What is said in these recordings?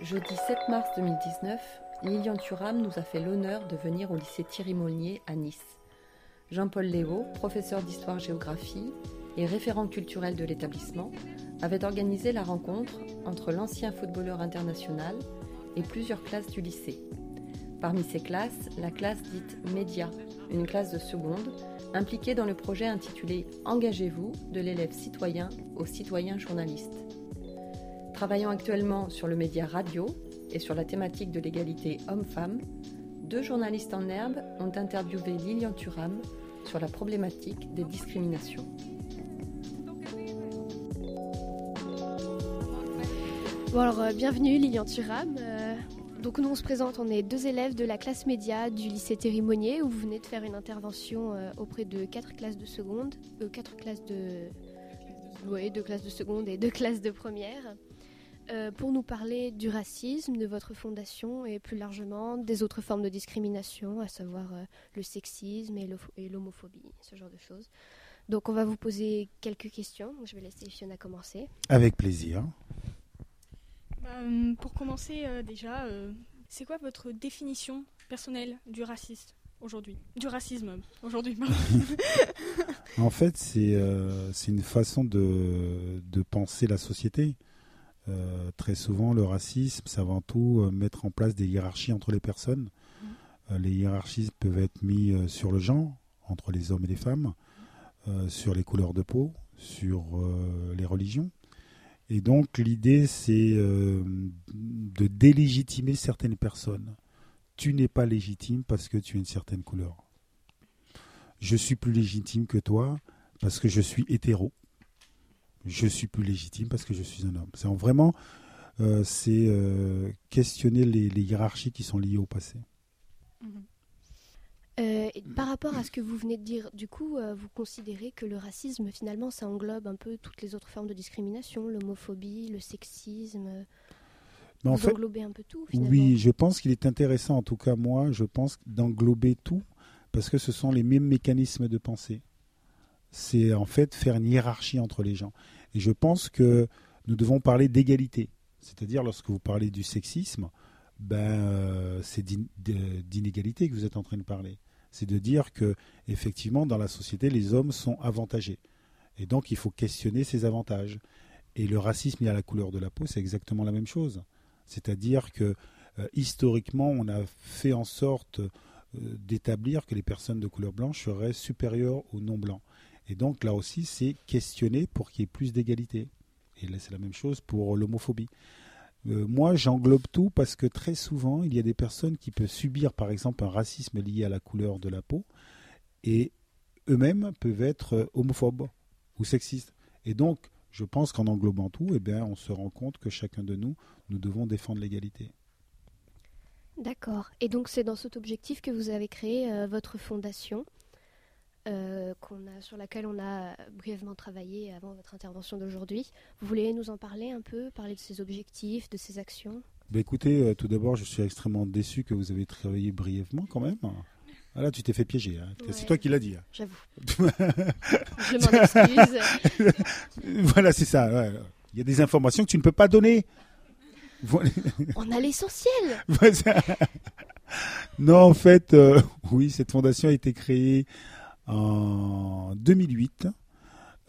Jeudi 7 mars 2019, Lilian Thuram nous a fait l'honneur de venir au lycée Thierry Molnier à Nice. Jean-Paul Léo, professeur d'histoire-géographie et référent culturel de l'établissement, avait organisé la rencontre entre l'ancien footballeur international et plusieurs classes du lycée. Parmi ces classes, la classe dite Média, une classe de seconde, impliquée dans le projet intitulé Engagez-vous de l'élève citoyen au citoyen journaliste. Travaillant actuellement sur le média radio et sur la thématique de l'égalité homme-femme, deux journalistes en herbe ont interviewé Lilian Thuram sur la problématique des discriminations. Bon alors, euh, bienvenue Lilian Thuram. Euh, donc nous on se présente, on est deux élèves de la classe média du lycée Thérimonier où vous venez de faire une intervention euh, auprès de quatre classes de seconde, quatre classes de... Deux classes de seconde et deux classes de première. Euh, pour nous parler du racisme, de votre fondation et plus largement des autres formes de discrimination, à savoir euh, le sexisme et l'homophobie, ce genre de choses. Donc on va vous poser quelques questions. Je vais laisser Fiona commencer. Avec plaisir. Bah, euh, pour commencer déjà, c'est quoi votre définition personnelle du racisme aujourd'hui? Du racisme aujourd'hui En fait, c'est une façon de, de penser la société. Euh, très souvent, le racisme, c'est avant tout euh, mettre en place des hiérarchies entre les personnes. Mmh. Euh, les hiérarchies peuvent être mises sur le genre, entre les hommes et les femmes, sur les couleurs de peau, sur les religions. Et donc, l'idée, c'est de délégitimer certaines personnes. Tu n'es pas légitime parce que tu as une certaine couleur. Je suis plus légitime que toi parce que je suis hétéro je suis plus légitime parce que je suis un homme. C'est vraiment euh, c'est euh, questionner les, hiérarchies qui sont liées au passé. Euh, par rapport à ce que vous venez de dire, du coup, vous considérez que le racisme, finalement, ça englobe un peu toutes les autres formes de discrimination, l'homophobie, le sexisme? Vous en englobez un peu tout, finalement. Oui, je pense qu'il est intéressant, en tout cas moi, je pense d'englober tout, parce que ce sont les mêmes mécanismes de pensée c'est en fait faire une hiérarchie entre les gens. Et je pense que nous devons parler d'égalité. C'est-à-dire, lorsque vous parlez du sexisme, ben, euh, c'est d'inégalité que vous êtes en train de parler. C'est de dire que, effectivement, dans la société, les hommes sont avantagés. Et donc, il faut questionner ces avantages. Et le racisme lié à la couleur de la peau, c'est exactement la même chose. C'est-à-dire que, euh, historiquement, on a fait en sorte euh, d'établir que les personnes de couleur blanche seraient supérieures aux non-blancs. Et donc là aussi, c'est questionner pour qu'il y ait plus d'égalité. Et là, c'est la même chose pour l'homophobie. Euh, moi, j'englobe tout parce que très souvent, il y a des personnes qui peuvent subir, par exemple, un racisme lié à la couleur de la peau, et eux-mêmes peuvent être homophobes ou sexistes. Et donc, je pense qu'en englobant tout, eh bien, on se rend compte que chacun de nous, nous devons défendre l'égalité. D'accord. Et donc, c'est dans cet objectif que vous avez créé euh, votre fondation. Euh, a, sur laquelle on a brièvement travaillé avant votre intervention d'aujourd'hui. Vous voulez nous en parler un peu, parler de ses objectifs, de ses actions? Bah Écoutez, euh, tout d'abord, je suis extrêmement déçu que vous avez travaillé brièvement quand même. Ah là, tu t'es fait piéger. Hein. C'est toi qui l'as dit. Hein. J'avoue. je m'en excuse. voilà, c'est ça. Il y a des informations que tu ne peux pas donner. On a l'essentiel. non, en fait, euh, oui, cette fondation a été créée en 2008,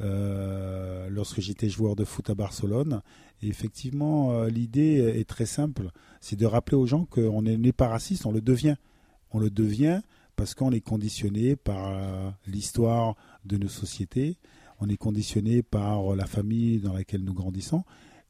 euh, lorsque j'étais joueur de foot à Barcelone. Effectivement, euh, l'idée est très simple, c'est de rappeler aux gens qu'on n'est pas raciste, on le devient. On le devient parce qu'on est conditionné par euh, l'histoire de nos sociétés, on est conditionné par la famille dans laquelle nous grandissons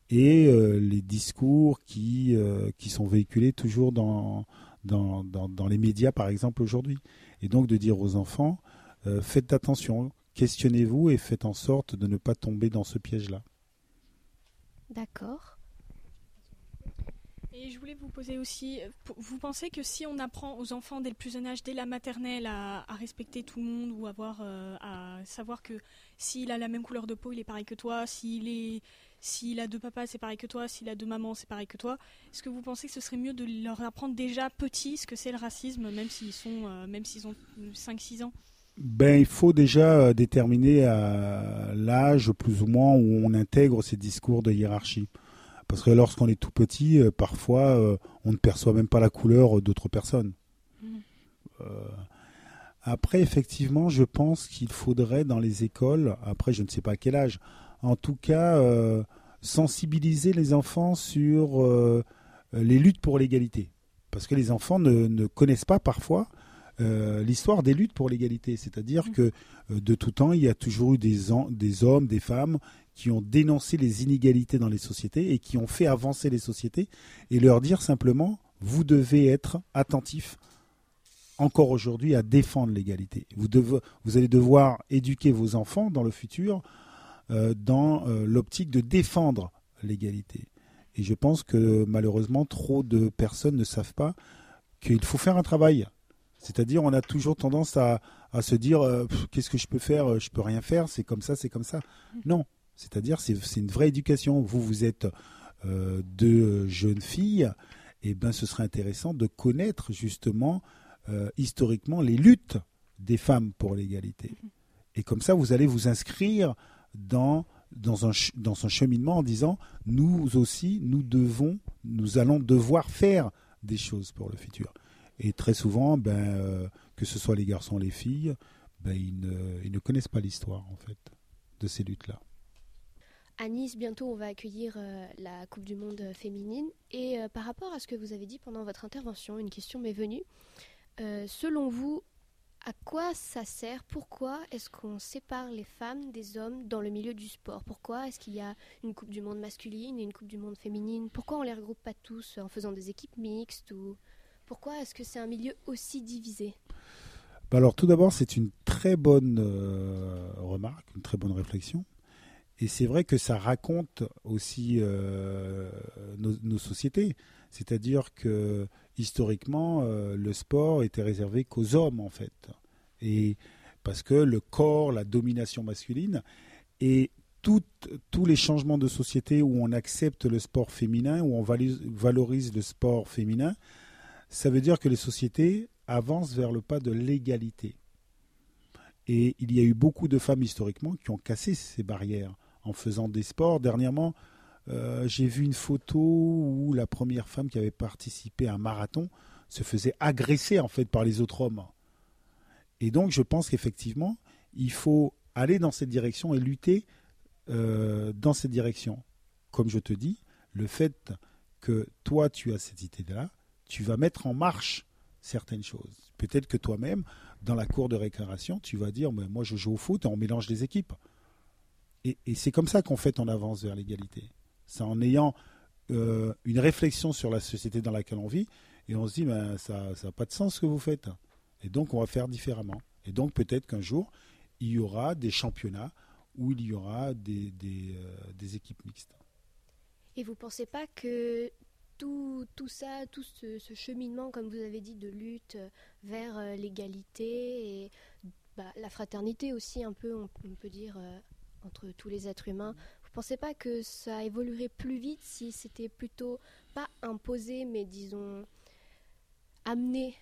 et les discours qui, qui sont véhiculés toujours dans, dans, dans les médias, par exemple, aujourd'hui. Et donc de dire aux enfants, euh, faites attention, questionnez-vous et faites en sorte de ne pas tomber dans ce piège-là. D'accord. Et je voulais vous poser aussi, vous pensez que si on apprend aux enfants dès le plus jeune âge, dès la maternelle, à, respecter tout le monde ou avoir, euh, à savoir que s'il a la même couleur de peau, il est pareil que toi, s'il est, s'il a deux papas, c'est pareil que toi, s'il a deux mamans, c'est pareil que toi, est-ce que vous pensez que ce serait mieux de leur apprendre déjà petit ce que c'est le racisme, même s'ils sont, euh, même s'ils ont 5-6 ans? Ben, il faut déjà euh, déterminer euh, l'âge plus ou moins où on intègre ces discours de hiérarchie. Parce que lorsqu'on est tout petit, euh, parfois, euh, on ne perçoit même pas la couleur d'autres personnes. Euh, après, effectivement, je pense qu'il faudrait dans les écoles, après je ne sais pas à quel âge, en tout cas, sensibiliser les enfants sur les luttes pour l'égalité. Parce que les enfants ne, ne connaissent pas parfois euh, l'histoire des luttes pour l'égalité. C'est-à-dire Mhm. que euh, de tout temps, il y a toujours eu des, hommes, des femmes qui ont dénoncé les inégalités dans les sociétés et qui ont fait avancer les sociétés et leur dire simplement, vous devez être attentifs encore aujourd'hui à défendre l'égalité. Vous, devez- vous allez devoir éduquer vos enfants dans le futur euh, dans euh, l'optique de défendre l'égalité. Et je pense que malheureusement, trop de personnes ne savent pas qu'il faut faire un travail. C'est-à-dire, on a toujours tendance à, à se dire euh, qu'est-ce que je peux faire Euh, Je peux rien faire, c'est comme ça, c'est comme ça. Non, c'est-à-dire, c'est c'est une vraie éducation. Vous, vous êtes euh, deux jeunes filles, et ben, ce serait intéressant de connaître justement euh, historiquement les luttes des femmes pour l'égalité. Et comme ça, vous allez vous inscrire dans, dans, un, dans un cheminement en disant, nous aussi, nous devons, nous allons devoir faire des choses pour le futur. Et très souvent, ben, euh, que ce soit les garçons les filles, ben, ils, ne, ne connaissent pas l'histoire, en fait, de ces luttes-là. À Nice, bientôt, on va accueillir euh, la Coupe du Monde féminine. Et euh, par rapport à ce que vous avez dit pendant votre intervention, une question m'est venue. Selon vous, à quoi ça sert? Pourquoi est-ce qu'on sépare les femmes des hommes dans le milieu du sport? Pourquoi est-ce qu'il y a une Coupe du Monde masculine et une Coupe du Monde féminine? Pourquoi on les regroupe pas tous en faisant des équipes mixtes ou pourquoi est-ce que c'est un milieu aussi divisé? Bah alors tout d'abord, c'est une très bonne euh, remarque, une très bonne réflexion. Et c'est vrai que ça raconte aussi euh, nos, sociétés. C'est-à-dire que historiquement, euh, le sport était réservé qu'aux hommes, en fait. Et parce que le corps, la domination masculine, et tous les changements de société où on accepte le sport féminin, où on valorise le sport féminin, ça veut dire que les sociétés avancent vers le pas de l'égalité. Et il y a eu beaucoup de femmes historiquement qui ont cassé ces barrières en faisant des sports. Dernièrement, euh, j'ai vu une photo où la première femme qui avait participé à un marathon se faisait agresser en fait par les autres hommes. Et donc je pense qu'effectivement, il faut aller dans cette direction et lutter euh, dans cette direction. Comme je te dis, le fait que toi tu as cette idée-là, tu vas mettre en marche certaines choses. Peut-être que toi-même, dans la cour de récréation, tu vas dire, mais moi je joue au foot et on mélange les équipes. Et, c'est comme ça qu'en fait on avance vers l'égalité. C'est en ayant euh, une réflexion sur la société dans laquelle on vit et on se dit, ben, ça n'a pas de sens ce que vous faites. Et donc on va faire différemment. Et donc peut-être qu'un jour, il y aura des championnats où il y aura des, des, euh, des équipes mixtes. Et vous pensez pas que tout, ça, tout ce, cheminement, comme vous avez dit, de lutte euh, vers euh, l'égalité et bah, la fraternité aussi, un peu, on, peut dire, euh, entre tous les êtres humains, vous pensez pas que ça évoluerait plus vite si c'était plutôt pas imposé, mais disons amené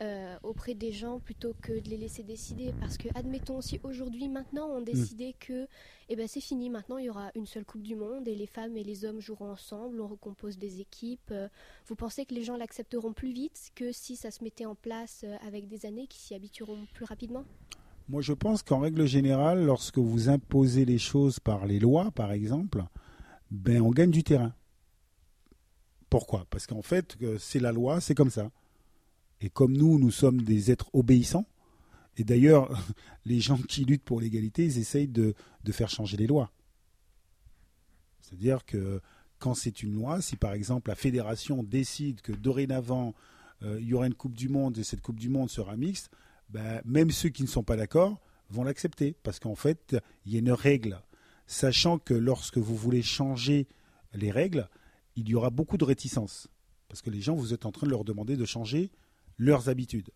euh, auprès des gens plutôt que de les laisser décider Parce que, admettons, si aujourd'hui, maintenant, on décidait que eh ben, c'est fini, maintenant il y aura une seule Coupe du Monde et les femmes et les hommes joueront ensemble, on recompose des équipes. euh, Vous pensez que les gens l'accepteront plus vite que si ça se mettait en place euh, avec des années qui s'y habitueront plus rapidement? Moi, je pense qu'en règle générale, lorsque vous imposez les choses par les lois, par exemple, ben, on gagne du terrain. Pourquoi? Parce qu'en fait, c'est la loi, c'est comme ça. Et comme nous, nous sommes des êtres obéissants, et d'ailleurs, les gens qui luttent pour l'égalité, ils essayent de, faire changer les lois. C'est-à-dire que quand c'est une loi, si par exemple la fédération décide que dorénavant, euh, il y aura une Coupe du Monde et cette Coupe du Monde sera mixte, ben, même ceux qui ne sont pas d'accord vont l'accepter. Parce qu'en fait, il y a une règle. Sachant que lorsque vous voulez changer les règles, il y aura beaucoup de réticence. Parce que les gens, vous êtes en train de leur demander de changer leurs habitudes.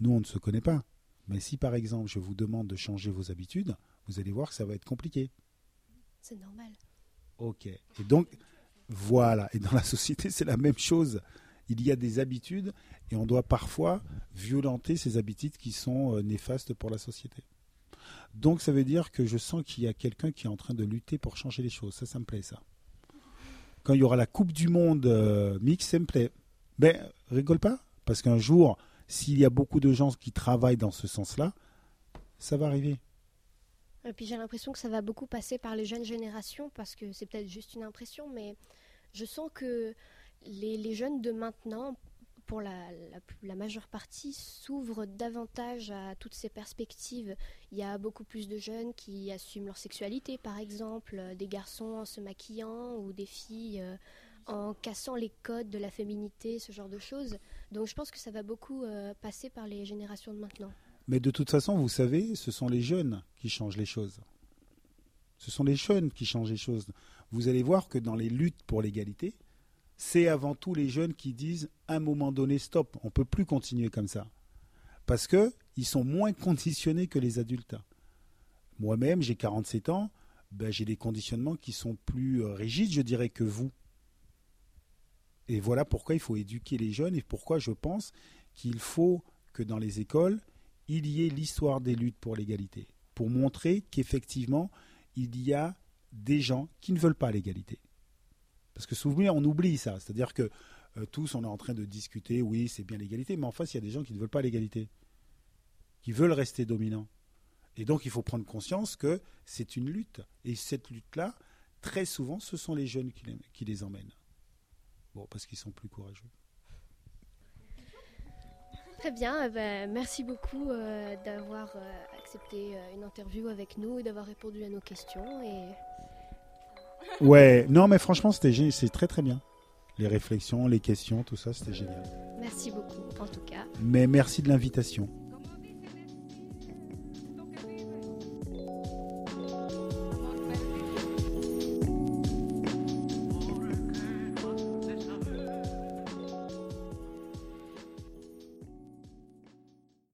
Nous, on ne se connaît pas. Mais si par exemple je vous demande de changer vos habitudes, vous allez voir que ça va être compliqué. C'est normal. Ok. Et donc, voilà. Et dans la société, c'est la même chose. Il y a des habitudes et on doit parfois violenter ces habitudes qui sont euh, néfastes pour la société. Donc, ça veut dire que je sens qu'il y a quelqu'un qui est en train de lutter pour changer les choses. Ça, ça me plaît, ça. quand il y aura la Coupe du Monde euh, mix and play. Ben, rigole pas, parce qu'un jour, s'il y a beaucoup de gens qui travaillent dans ce sens-là, ça va arriver. Et puis j'ai l'impression que ça va beaucoup passer par les jeunes générations, parce que c'est peut-être juste une impression, mais je sens que les, jeunes de maintenant, pour la, majeure partie, s'ouvrent davantage à toutes ces perspectives. Il y a beaucoup plus de jeunes qui assument leur sexualité, par exemple, des garçons en se maquillant ou des filles euh, en cassant les codes de la féminité, ce genre de choses. Donc je pense que ça va beaucoup euh, passer par les générations de maintenant. Mais de toute façon, vous savez, ce sont les jeunes qui changent les choses. Ce sont les jeunes qui changent les choses. Vous allez voir que dans les luttes pour l'égalité, c'est avant tout les jeunes qui disent à un moment donné stop, on ne peut plus continuer comme ça. Parce qu'ils sont moins conditionnés que les adultes. Moi-même, j'ai 47 ans, ben, j'ai des conditionnements qui sont plus euh, rigides, je dirais, que vous. Et voilà pourquoi il faut éduquer les jeunes et pourquoi je pense qu'il faut que dans les écoles, il y ait l'histoire des luttes pour l'égalité, pour montrer qu'effectivement, il y a des gens qui ne veulent pas l'égalité. Parce que souvent, on oublie ça. C'est-à-dire que euh, tous, on est en train de discuter, oui, c'est bien l'égalité, mais en face, il y a des gens qui ne veulent pas l'égalité, qui veulent rester dominants. Et donc, il faut prendre conscience que c'est une lutte. Et cette lutte-là, très souvent, ce sont les jeunes qui les emmènent. Bon, parce qu'ils sont plus courageux. Très bien, eh ben, merci beaucoup euh, d'avoir euh, accepté euh, une interview avec nous et d'avoir répondu à nos questions. Et... Ouais, non, mais franchement, c'était c'est très très bien. Les réflexions, les questions, tout ça, c'était génial. Merci beaucoup, en tout cas. Mais merci de l'invitation.